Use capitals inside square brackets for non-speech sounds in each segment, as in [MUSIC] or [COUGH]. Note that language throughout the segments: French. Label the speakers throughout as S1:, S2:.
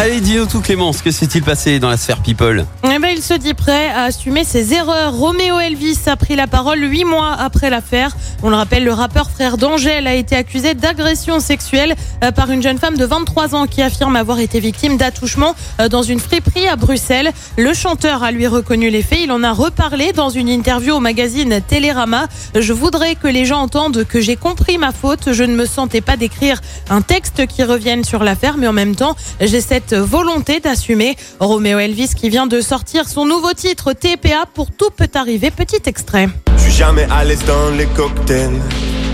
S1: Allez, dis-nous tout Clémence, que s'est-il passé dans la sphère people?
S2: Eh ben, il se dit prêt à assumer ses erreurs. Roméo Elvis a pris la parole huit mois après l'affaire. On le rappelle, le rappeur frère d'Angèle a été accusé d'agression sexuelle euh, par une jeune femme de 23 ans qui affirme avoir été victime d'attouchement euh, dans une friperie à Bruxelles. Le chanteur a lui reconnu les faits. Il en a reparlé dans une interview au magazine Télérama. Je voudrais que les gens entendent que j'ai compris ma faute. Je ne me sentais pas d'écrire un texte qui revienne sur l'affaire, mais en même temps, j'ai cette volonté d'assumer. Roméo Elvis qui vient de sortir son nouveau titre TPA pour tout peut arriver. Petit extrait.
S3: Je suis jamais à l'aise dans les cocktails.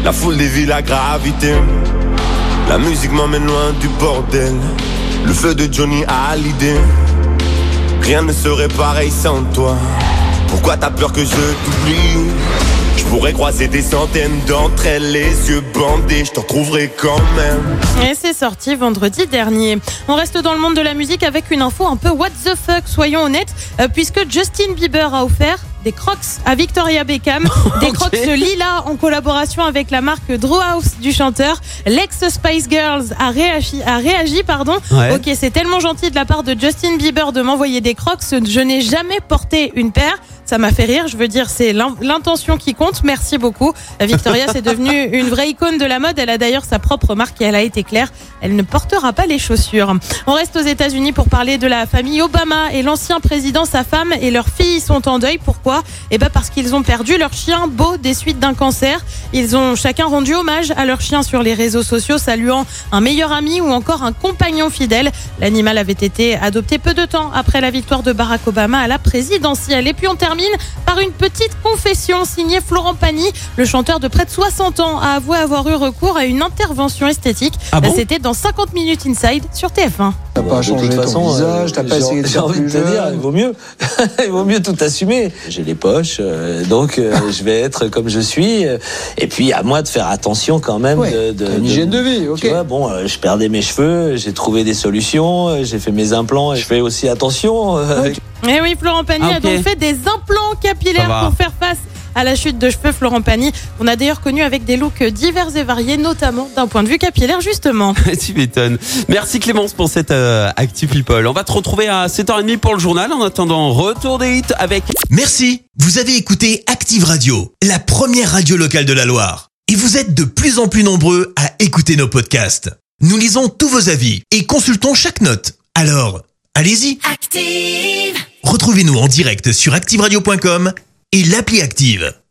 S3: La foule des villes à gravité. La musique m'emmène loin du bordel. Le feu de Johnny Hallyday. Rien ne serait pareil sans toi. Pourquoi t'as peur que je t'oublie? Je pourrais croiser des centaines d'entre elles, les yeux bandés, je t'en retrouverai quand même.
S2: Et c'est sorti vendredi dernier. On reste dans le monde de la musique avec une info un peu what the fuck, soyons honnêtes, euh, puisque Justin Bieber a offert des crocs à Victoria Beckham, [LAUGHS] des crocs lila en collaboration avec la marque Drew House du chanteur. L'ex Spice Girls a réagi, a réagi pardon.
S1: Ouais.
S2: Ok, c'est tellement gentil de la part de Justin Bieber de m'envoyer des crocs. Je n'ai jamais porté une paire. Ça m'a fait rire. Je veux dire, c'est l'in- l'intention qui compte. Merci beaucoup. Victoria, c'est devenue [LAUGHS] une vraie icône de la mode. Elle a d'ailleurs sa propre marque et elle a été claire. Elle ne portera pas les chaussures. On reste aux États-Unis pour parler de la famille Obama et l'ancien président, sa femme et leur fille sont en deuil. Pourquoi? Eh ben parce qu'ils ont perdu leur chien Beau des suites d'un cancer. Ils ont chacun rendu hommage à leur chien sur les réseaux sociaux, saluant un meilleur ami ou encore un compagnon fidèle. L'animal avait été adopté peu de temps après la victoire de Barack Obama à la présidentielle. Et puis on termine par une petite confession signée Florent Pagny, le chanteur de près de 60 ans, a avoué avoir eu recours à une intervention esthétique.
S1: Ah bon?
S2: C'était dans 50 minutes inside sur TF1.
S4: T'as pas changé ton visage, t'as pas
S5: j'ai-
S4: essayé de
S5: J'ai
S4: faire
S5: envie de te dire, il vaut mieux. [LAUGHS] il vaut mieux tout assumer. J'ai les poches, euh, donc euh, je vais être comme je suis. euh, Et puis à moi de faire attention quand même.
S4: Ouais,
S5: de,
S4: une
S5: de-
S4: hygiène de vie, ok.
S5: Tu vois, bon, euh, je perdais mes cheveux, j'ai trouvé des solutions, euh, j'ai fait mes implants, et je fais aussi attention. euh,
S2: Et oui, Florent Pagny
S1: Ah,
S2: a donc fait des implants capillaires pour faire face à la chute de cheveux Florent Pagny. On a d'ailleurs connu avec des looks divers et variés, notamment d'un point de vue capillaire justement. [LAUGHS]
S1: Tu m'étonnes. Merci Clémence pour cette euh, Actu People. On va te retrouver à 7h30 pour le journal. En attendant, retour des hits avec
S6: Merci, vous avez écouté Active Radio, la première radio locale de la Loire. Et vous êtes de plus en plus nombreux à écouter nos podcasts. Nous lisons tous vos avis et consultons chaque note. Alors, allez-y,
S7: Active.
S6: retrouvez-nous en direct sur activeradio.com et l'appli Active.